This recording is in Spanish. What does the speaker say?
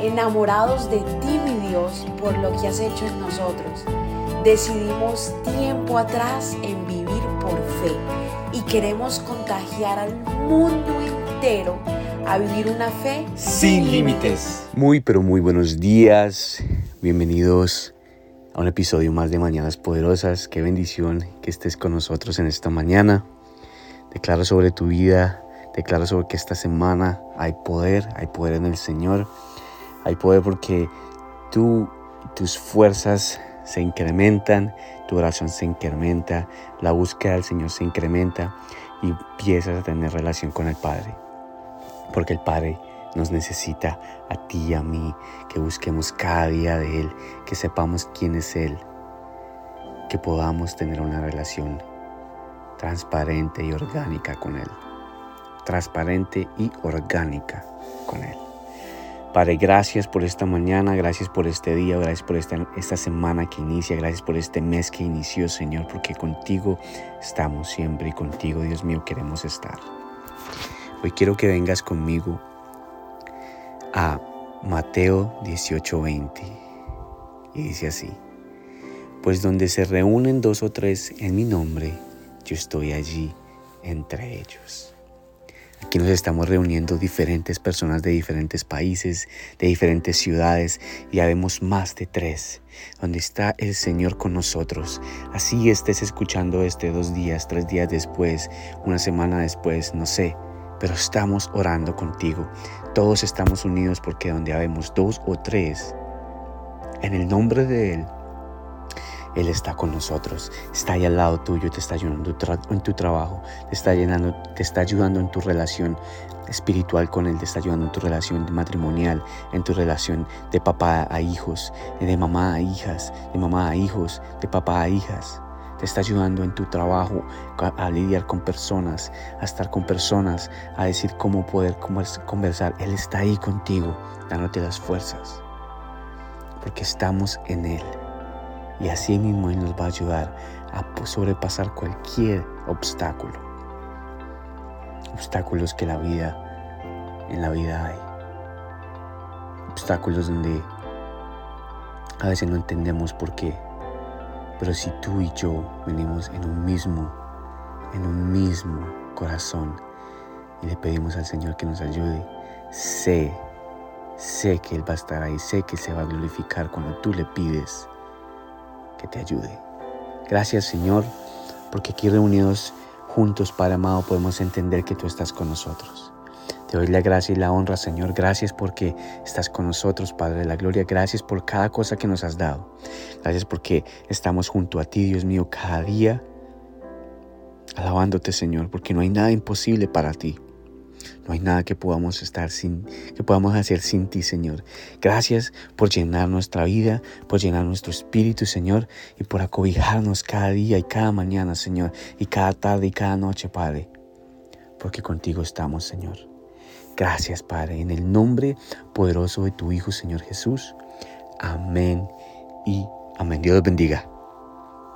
enamorados de ti, mi Dios, por lo que has hecho en nosotros. Decidimos tiempo atrás en vivir por fe y queremos contagiar al mundo entero a vivir una fe sin límites. Muy, pero muy buenos días. Bienvenidos a un episodio más de Mañanas Poderosas. Qué bendición que estés con nosotros en esta mañana. Declaro sobre tu vida, declaro sobre que esta semana hay poder, hay poder en el Señor. Hay poder porque tú, tus fuerzas se incrementan, tu oración se incrementa, la búsqueda del Señor se incrementa y empiezas a tener relación con el Padre. Porque el Padre nos necesita a ti y a mí, que busquemos cada día de Él, que sepamos quién es Él, que podamos tener una relación transparente y orgánica con Él. Transparente y orgánica con Él. Padre, gracias por esta mañana, gracias por este día, gracias por esta, semana que inicia, gracias por este mes que inició, Señor, porque contigo estamos siempre y contigo, Dios mío, queremos estar. Hoy quiero que vengas conmigo a Mateo 18:20 y dice así, pues donde se reúnen dos o tres en mi nombre, yo estoy allí entre ellos. Aquí nos estamos reuniendo diferentes personas de diferentes países, de diferentes ciudades, y ya vemos más de tres, donde está el Señor con nosotros. Así estés escuchando este dos días, tres días después, una semana después, no sé, pero estamos orando contigo. Todos estamos unidos porque donde vemos dos o tres, en el nombre de Él, él está con nosotros, está ahí al lado tuyo, te está ayudando en tu trabajo, te está, llenando, te está ayudando en tu relación espiritual con Él, te está ayudando en tu relación matrimonial, en tu relación de papá a hijos, de mamá a hijas, de mamá a hijos, de papá a hijas. Te está ayudando en tu trabajo a lidiar con personas, a estar con personas, a decir cómo poder conversar. Él está ahí contigo, dándote las fuerzas, porque estamos en Él. Y así mismo Él nos va a ayudar a sobrepasar cualquier obstáculo. Obstáculos que la vida, en la vida hay. Obstáculos donde a veces no entendemos por qué. Pero si tú y yo venimos en un mismo, en un mismo corazón y le pedimos al Señor que nos ayude, sé, sé que Él va a estar ahí, sé que se va a glorificar cuando tú le pides te ayude. Gracias Señor, porque aquí reunidos juntos, Padre amado, podemos entender que tú estás con nosotros. Te doy la gracia y la honra, Señor. Gracias porque estás con nosotros, Padre de la Gloria. Gracias por cada cosa que nos has dado. Gracias porque estamos junto a ti, Dios mío, cada día, alabándote, Señor, porque no hay nada imposible para ti. No hay nada que podamos estar sin, que podamos hacer sin ti, Señor. Gracias por llenar nuestra vida, por llenar nuestro espíritu, Señor, y por acobijarnos cada día y cada mañana, Señor, y cada tarde y cada noche, Padre. Porque contigo estamos, Señor. Gracias, Padre, en el nombre poderoso de tu Hijo, Señor Jesús. Amén y amén. Dios bendiga.